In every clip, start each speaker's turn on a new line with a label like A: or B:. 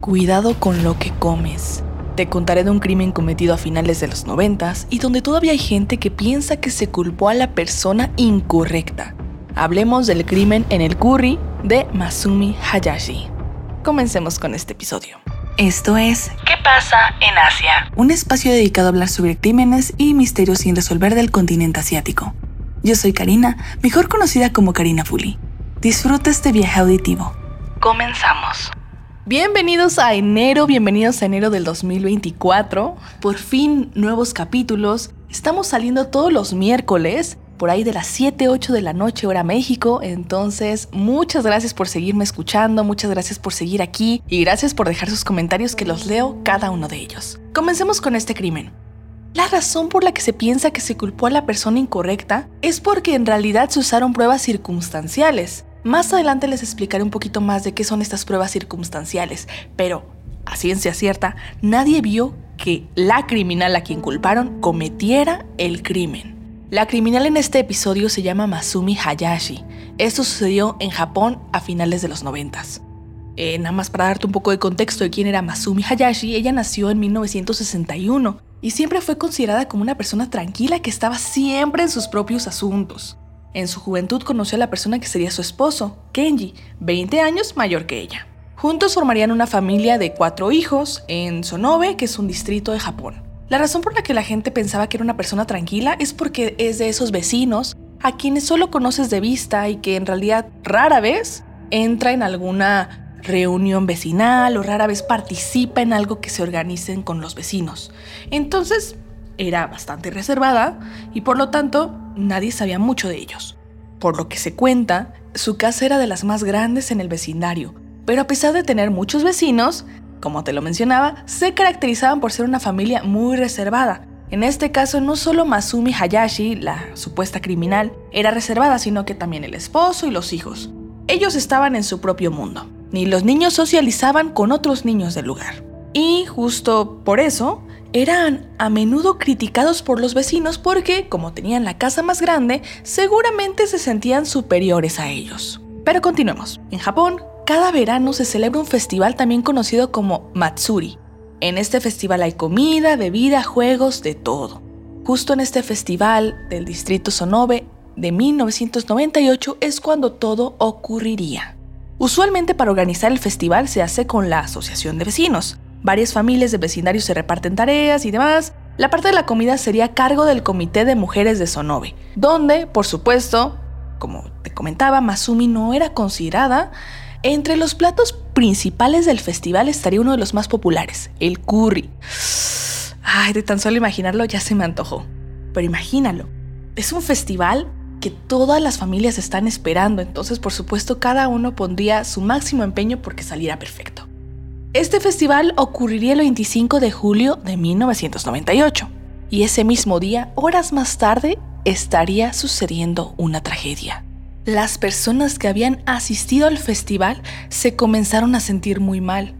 A: Cuidado con lo que comes. Te contaré de un crimen cometido a finales de los noventas y donde todavía hay gente que piensa que se culpó a la persona incorrecta. Hablemos del crimen en el curry de Masumi Hayashi. Comencemos con este episodio. Esto es ¿Qué pasa en Asia? Un espacio dedicado a hablar sobre crímenes y misterios sin resolver del continente asiático. Yo soy Karina, mejor conocida como Karina Fuli. Disfruta este viaje auditivo. Comenzamos. Bienvenidos a enero, bienvenidos a enero del 2024. Por fin, nuevos capítulos. Estamos saliendo todos los miércoles, por ahí de las 7, 8 de la noche, hora México. Entonces, muchas gracias por seguirme escuchando, muchas gracias por seguir aquí y gracias por dejar sus comentarios que los leo cada uno de ellos. Comencemos con este crimen. La razón por la que se piensa que se culpó a la persona incorrecta es porque en realidad se usaron pruebas circunstanciales. Más adelante les explicaré un poquito más de qué son estas pruebas circunstanciales, pero a ciencia cierta, nadie vio que la criminal a quien culparon cometiera el crimen. La criminal en este episodio se llama Masumi Hayashi. Esto sucedió en Japón a finales de los noventas. Eh, nada más para darte un poco de contexto de quién era Masumi Hayashi, ella nació en 1961 y siempre fue considerada como una persona tranquila que estaba siempre en sus propios asuntos. En su juventud conoció a la persona que sería su esposo, Kenji, 20 años mayor que ella. Juntos formarían una familia de cuatro hijos en Sonobe, que es un distrito de Japón. La razón por la que la gente pensaba que era una persona tranquila es porque es de esos vecinos a quienes solo conoces de vista y que en realidad rara vez entra en alguna reunión vecinal o rara vez participa en algo que se organicen con los vecinos. Entonces, era bastante reservada y por lo tanto nadie sabía mucho de ellos. Por lo que se cuenta, su casa era de las más grandes en el vecindario, pero a pesar de tener muchos vecinos, como te lo mencionaba, se caracterizaban por ser una familia muy reservada. En este caso, no solo Masumi Hayashi, la supuesta criminal, era reservada, sino que también el esposo y los hijos. Ellos estaban en su propio mundo, ni los niños socializaban con otros niños del lugar. Y justo por eso, eran a menudo criticados por los vecinos porque, como tenían la casa más grande, seguramente se sentían superiores a ellos. Pero continuemos. En Japón, cada verano se celebra un festival también conocido como Matsuri. En este festival hay comida, bebida, juegos, de todo. Justo en este festival del distrito Sonobe de 1998 es cuando todo ocurriría. Usualmente para organizar el festival se hace con la asociación de vecinos, Varias familias de vecindarios se reparten tareas y demás. La parte de la comida sería a cargo del Comité de Mujeres de Sonobe, donde, por supuesto, como te comentaba, Masumi no era considerada. Entre los platos principales del festival estaría uno de los más populares, el curry. Ay, de tan solo imaginarlo ya se me antojó. Pero imagínalo, es un festival que todas las familias están esperando, entonces por supuesto cada uno pondría su máximo empeño porque saliera perfecto. Este festival ocurriría el 25 de julio de 1998 y ese mismo día, horas más tarde, estaría sucediendo una tragedia. Las personas que habían asistido al festival se comenzaron a sentir muy mal,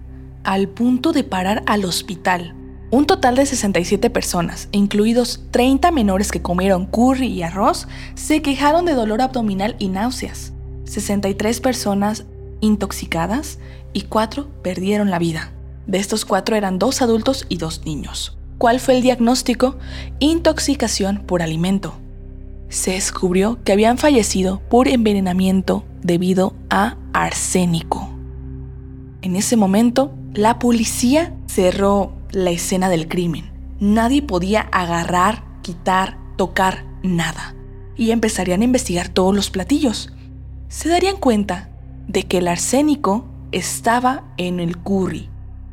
A: al punto de parar al hospital. Un total de 67 personas, incluidos 30 menores que comieron curry y arroz, se quejaron de dolor abdominal y náuseas. 63 personas intoxicadas y cuatro perdieron la vida. De estos cuatro eran dos adultos y dos niños. ¿Cuál fue el diagnóstico? Intoxicación por alimento. Se descubrió que habían fallecido por envenenamiento debido a arsénico. En ese momento, la policía cerró la escena del crimen. Nadie podía agarrar, quitar, tocar nada. Y empezarían a investigar todos los platillos. Se darían cuenta de que el arsénico estaba en el curry.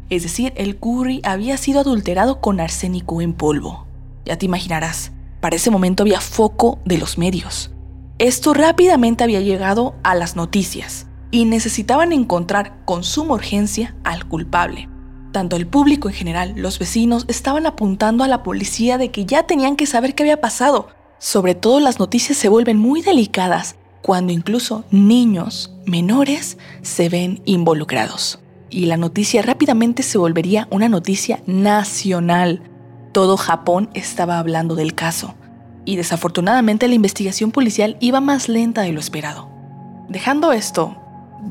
A: Es decir, el curry había sido adulterado con arsénico en polvo. Ya te imaginarás, para ese momento había foco de los medios. Esto rápidamente había llegado a las noticias y necesitaban encontrar con suma urgencia al culpable. Tanto el público en general, los vecinos, estaban apuntando a la policía de que ya tenían que saber qué había pasado. Sobre todo las noticias se vuelven muy delicadas cuando incluso niños menores se ven involucrados. Y la noticia rápidamente se volvería una noticia nacional. Todo Japón estaba hablando del caso. Y desafortunadamente la investigación policial iba más lenta de lo esperado. Dejando esto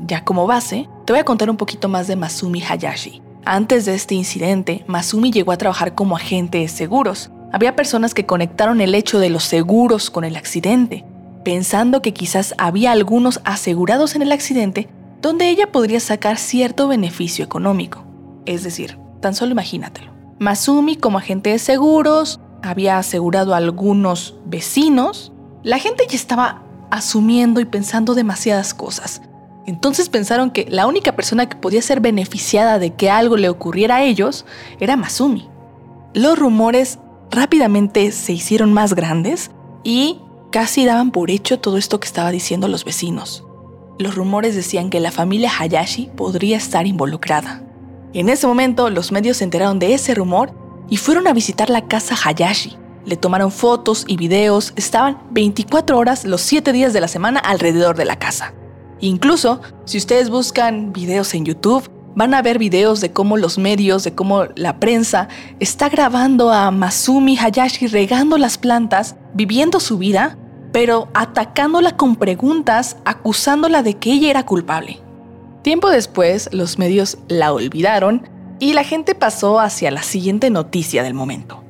A: ya como base, Te voy a contar un poquito más de Masumi Hayashi. Antes de este incidente, Masumi llegó a trabajar como agente de seguros. Había personas que conectaron el hecho de los seguros con el accidente, pensando que quizás había algunos asegurados en el accidente donde ella podría sacar cierto beneficio económico. Es decir, tan solo imagínatelo. Masumi como agente de seguros había asegurado a algunos vecinos. La gente ya estaba asumiendo y pensando demasiadas cosas. Entonces pensaron que la única persona que podía ser beneficiada de que algo le ocurriera a ellos era Masumi. Los rumores rápidamente se hicieron más grandes y casi daban por hecho todo esto que estaba diciendo los vecinos. Los rumores decían que la familia Hayashi podría estar involucrada. En ese momento los medios se enteraron de ese rumor y fueron a visitar la casa Hayashi. Le tomaron fotos y videos, estaban 24 horas los 7 días de la semana alrededor de la casa. Incluso, si ustedes buscan videos en YouTube, van a ver videos de cómo los medios, de cómo la prensa está grabando a Masumi Hayashi regando las plantas, viviendo su vida, pero atacándola con preguntas, acusándola de que ella era culpable. Tiempo después, los medios la olvidaron y la gente pasó hacia la siguiente noticia del momento.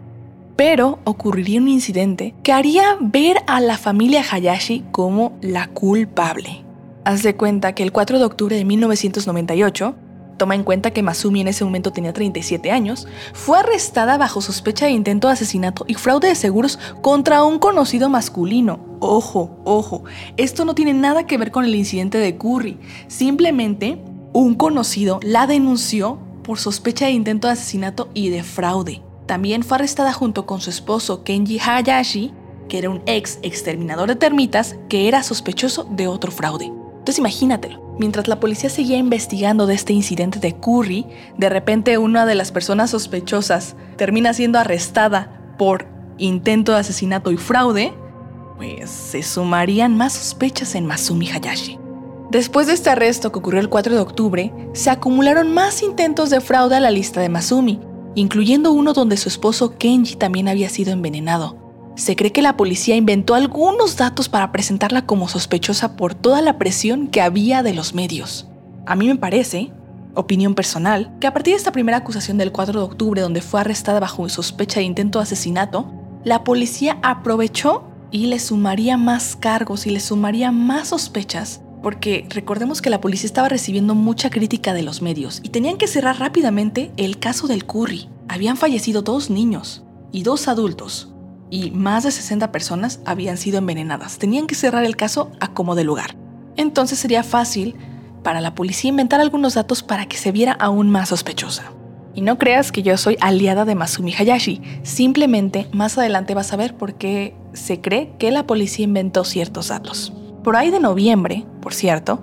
A: Pero ocurriría un incidente que haría ver a la familia Hayashi como la culpable. Haz de cuenta que el 4 de octubre de 1998, toma en cuenta que Masumi en ese momento tenía 37 años, fue arrestada bajo sospecha de intento de asesinato y fraude de seguros contra un conocido masculino. Ojo, ojo, esto no tiene nada que ver con el incidente de Curry, simplemente un conocido la denunció por sospecha de intento de asesinato y de fraude. También fue arrestada junto con su esposo Kenji Hayashi, que era un ex exterminador de termitas que era sospechoso de otro fraude. Entonces imagínatelo. Mientras la policía seguía investigando de este incidente de Curry, de repente una de las personas sospechosas termina siendo arrestada por intento de asesinato y fraude, pues se sumarían más sospechas en Masumi Hayashi. Después de este arresto que ocurrió el 4 de octubre, se acumularon más intentos de fraude a la lista de Masumi, incluyendo uno donde su esposo Kenji también había sido envenenado. Se cree que la policía inventó algunos datos para presentarla como sospechosa por toda la presión que había de los medios. A mí me parece, opinión personal, que a partir de esta primera acusación del 4 de octubre donde fue arrestada bajo sospecha de intento de asesinato, la policía aprovechó y le sumaría más cargos y le sumaría más sospechas porque recordemos que la policía estaba recibiendo mucha crítica de los medios y tenían que cerrar rápidamente el caso del Curry. Habían fallecido dos niños y dos adultos y más de 60 personas habían sido envenenadas. Tenían que cerrar el caso a como de lugar. Entonces sería fácil para la policía inventar algunos datos para que se viera aún más sospechosa. Y no creas que yo soy aliada de Masumi Hayashi, simplemente más adelante vas a ver por qué se cree que la policía inventó ciertos datos. Por ahí de noviembre, por cierto,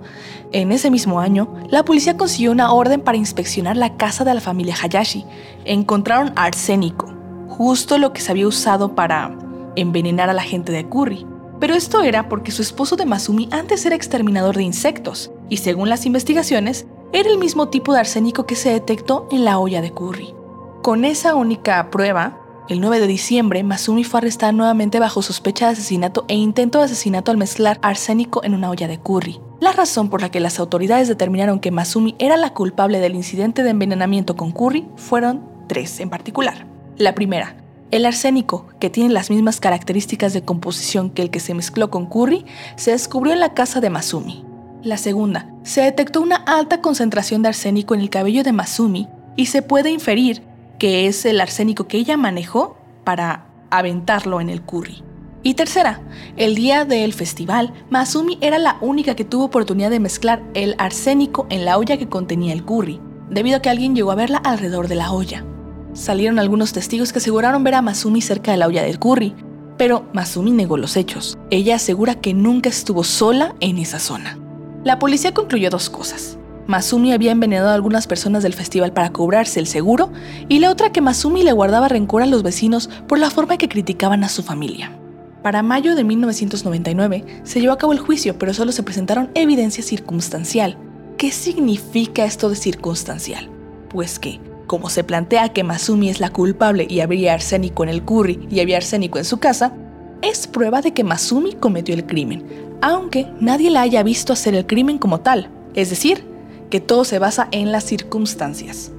A: en ese mismo año, la policía consiguió una orden para inspeccionar la casa de la familia Hayashi. Encontraron arsénico, justo lo que se había usado para envenenar a la gente de Curry. Pero esto era porque su esposo de Masumi antes era exterminador de insectos, y según las investigaciones, era el mismo tipo de arsénico que se detectó en la olla de Curry. Con esa única prueba, el 9 de diciembre, Masumi fue arrestada nuevamente bajo sospecha de asesinato e intento de asesinato al mezclar arsénico en una olla de curry. La razón por la que las autoridades determinaron que Masumi era la culpable del incidente de envenenamiento con curry fueron tres en particular. La primera, el arsénico, que tiene las mismas características de composición que el que se mezcló con curry, se descubrió en la casa de Masumi. La segunda, se detectó una alta concentración de arsénico en el cabello de Masumi y se puede inferir que es el arsénico que ella manejó para aventarlo en el curry. Y tercera, el día del festival, Masumi era la única que tuvo oportunidad de mezclar el arsénico en la olla que contenía el curry, debido a que alguien llegó a verla alrededor de la olla. Salieron algunos testigos que aseguraron ver a Masumi cerca de la olla del curry, pero Masumi negó los hechos. Ella asegura que nunca estuvo sola en esa zona. La policía concluyó dos cosas. Masumi había envenenado a algunas personas del festival para cobrarse el seguro, y la otra que Masumi le guardaba rencor a los vecinos por la forma que criticaban a su familia. Para mayo de 1999 se llevó a cabo el juicio, pero solo se presentaron evidencia circunstancial. ¿Qué significa esto de circunstancial? Pues que como se plantea que Masumi es la culpable y habría arsénico en el curry y había arsénico en su casa, es prueba de que Masumi cometió el crimen, aunque nadie la haya visto hacer el crimen como tal, es decir, que todo se basa en las circunstancias.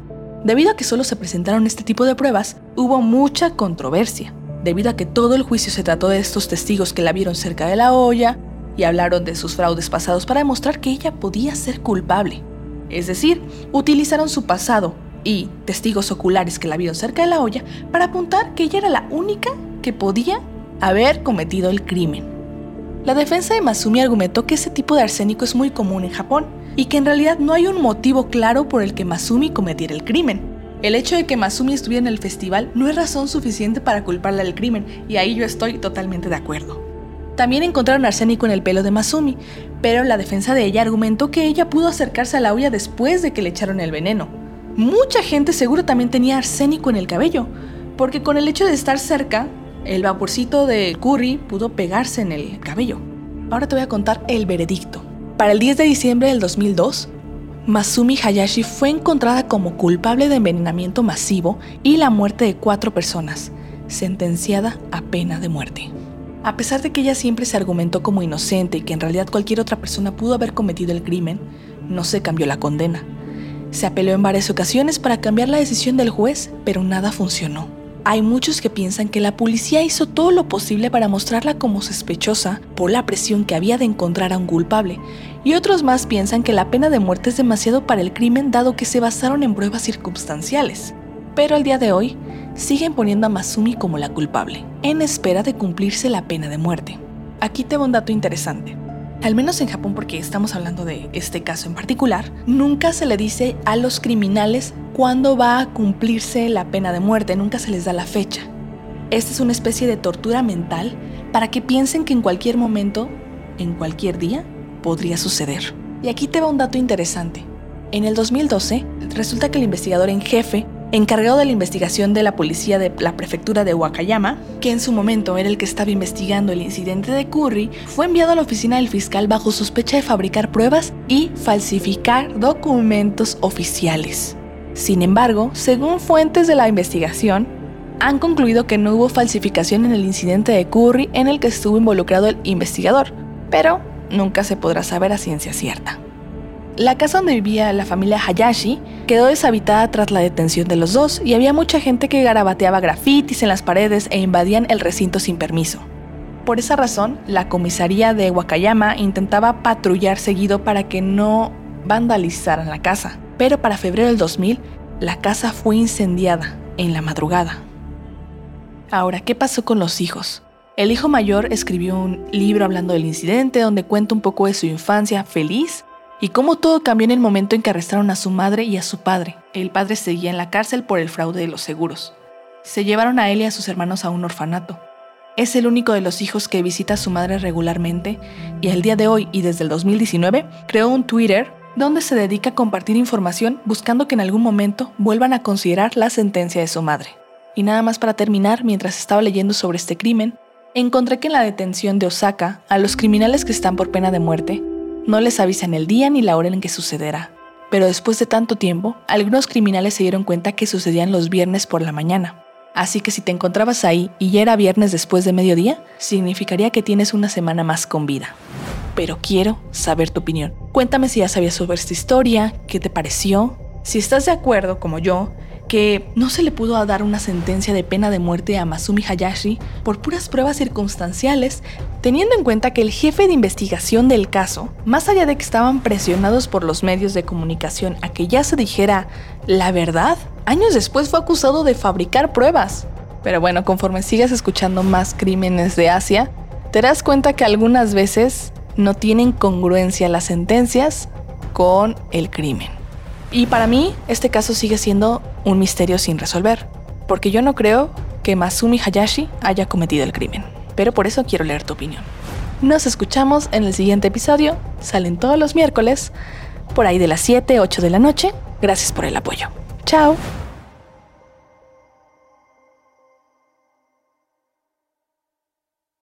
A: Debido a que solo se presentaron este tipo de pruebas, hubo mucha controversia, debido a que todo el juicio se trató de estos testigos que la vieron cerca de la olla y hablaron de sus fraudes pasados para demostrar que ella podía ser culpable. Es decir, utilizaron su pasado y testigos oculares que la vieron cerca de la olla para apuntar que ella era la única que podía haber cometido el crimen. La defensa de Masumi argumentó que ese tipo de arsénico es muy común en Japón y que en realidad no hay un motivo claro por el que Masumi cometiera el crimen. El hecho de que Masumi estuviera en el festival no es razón suficiente para culparla del crimen, y ahí yo estoy totalmente de acuerdo. También encontraron arsénico en el pelo de Masumi, pero la defensa de ella argumentó que ella pudo acercarse a la olla después de que le echaron el veneno. Mucha gente seguro también tenía arsénico en el cabello, porque con el hecho de estar cerca, el vaporcito de curry pudo pegarse en el cabello. Ahora te voy a contar el veredicto. Para el 10 de diciembre del 2002, Masumi Hayashi fue encontrada como culpable de envenenamiento masivo y la muerte de cuatro personas, sentenciada a pena de muerte. A pesar de que ella siempre se argumentó como inocente y que en realidad cualquier otra persona pudo haber cometido el crimen, no se cambió la condena. Se apeló en varias ocasiones para cambiar la decisión del juez, pero nada funcionó. Hay muchos que piensan que la policía hizo todo lo posible para mostrarla como sospechosa por la presión que había de encontrar a un culpable, y otros más piensan que la pena de muerte es demasiado para el crimen dado que se basaron en pruebas circunstanciales. Pero al día de hoy, siguen poniendo a Masumi como la culpable, en espera de cumplirse la pena de muerte. Aquí te un dato interesante al menos en Japón porque estamos hablando de este caso en particular, nunca se le dice a los criminales cuándo va a cumplirse la pena de muerte, nunca se les da la fecha. Esta es una especie de tortura mental para que piensen que en cualquier momento, en cualquier día, podría suceder. Y aquí te va un dato interesante. En el 2012, resulta que el investigador en jefe encargado de la investigación de la policía de la prefectura de Wakayama, que en su momento era el que estaba investigando el incidente de Curry, fue enviado a la oficina del fiscal bajo sospecha de fabricar pruebas y falsificar documentos oficiales. Sin embargo, según fuentes de la investigación, han concluido que no hubo falsificación en el incidente de Curry en el que estuvo involucrado el investigador, pero nunca se podrá saber a ciencia cierta. La casa donde vivía la familia Hayashi quedó deshabitada tras la detención de los dos y había mucha gente que garabateaba grafitis en las paredes e invadían el recinto sin permiso. Por esa razón, la comisaría de Wakayama intentaba patrullar seguido para que no vandalizaran la casa. Pero para febrero del 2000, la casa fue incendiada en la madrugada. Ahora, ¿qué pasó con los hijos? El hijo mayor escribió un libro hablando del incidente donde cuenta un poco de su infancia feliz y cómo todo cambió en el momento en que arrestaron a su madre y a su padre. El padre seguía en la cárcel por el fraude de los seguros. Se llevaron a él y a sus hermanos a un orfanato. Es el único de los hijos que visita a su madre regularmente y al día de hoy y desde el 2019 creó un Twitter donde se dedica a compartir información buscando que en algún momento vuelvan a considerar la sentencia de su madre. Y nada más para terminar, mientras estaba leyendo sobre este crimen, encontré que en la detención de Osaka, a los criminales que están por pena de muerte, no les avisan el día ni la hora en que sucederá. Pero después de tanto tiempo, algunos criminales se dieron cuenta que sucedían los viernes por la mañana. Así que si te encontrabas ahí y ya era viernes después de mediodía, significaría que tienes una semana más con vida. Pero quiero saber tu opinión. Cuéntame si ya sabías sobre esta historia, qué te pareció. Si estás de acuerdo, como yo, que no se le pudo dar una sentencia de pena de muerte a Masumi Hayashi por puras pruebas circunstanciales, teniendo en cuenta que el jefe de investigación del caso, más allá de que estaban presionados por los medios de comunicación a que ya se dijera la verdad, años después fue acusado de fabricar pruebas. Pero bueno, conforme sigas escuchando más crímenes de Asia, te das cuenta que algunas veces no tienen congruencia las sentencias con el crimen. Y para mí, este caso sigue siendo un misterio sin resolver, porque yo no creo que Masumi Hayashi haya cometido el crimen. Pero por eso quiero leer tu opinión. Nos escuchamos en el siguiente episodio. Salen todos los miércoles, por ahí de las 7, 8 de la noche. Gracias por el apoyo. Chao.